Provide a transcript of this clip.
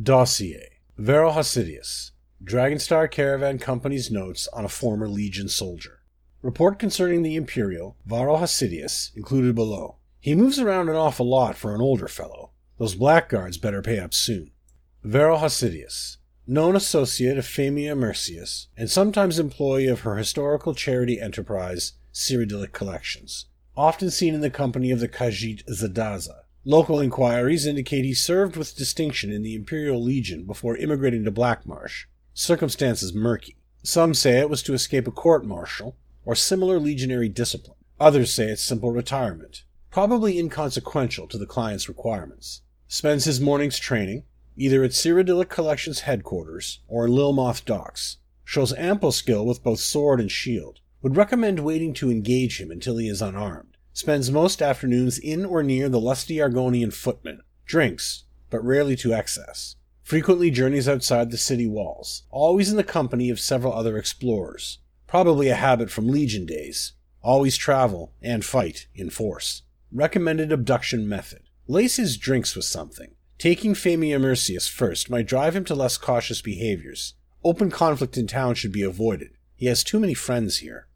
Dossier Varo Hosidias, Dragonstar Caravan Company's notes on a former Legion soldier. Report concerning the Imperial, Varo Hosidias, included below. He moves around an awful lot for an older fellow. Those blackguards better pay up soon. Varo Hosidias, known associate of Famia Mercius, and sometimes employee of her historical charity enterprise, Cyrodilic Collections. Often seen in the company of the Khajiit Zadaza. Local inquiries indicate he served with distinction in the Imperial Legion before immigrating to Blackmarsh. Circumstances murky. Some say it was to escape a court martial, or similar legionary discipline. Others say it's simple retirement, probably inconsequential to the client's requirements. Spends his mornings training, either at Cyrodilic Collections headquarters or Lilmoth docks. Shows ample skill with both sword and shield. Would recommend waiting to engage him until he is unarmed. Spends most afternoons in or near the lusty Argonian footman. Drinks, but rarely to excess. Frequently journeys outside the city walls, always in the company of several other explorers. Probably a habit from Legion days. Always travel and fight in force. Recommended abduction method. Lace his drinks with something. Taking Famia Mercius first might drive him to less cautious behaviors. Open conflict in town should be avoided. He has too many friends here.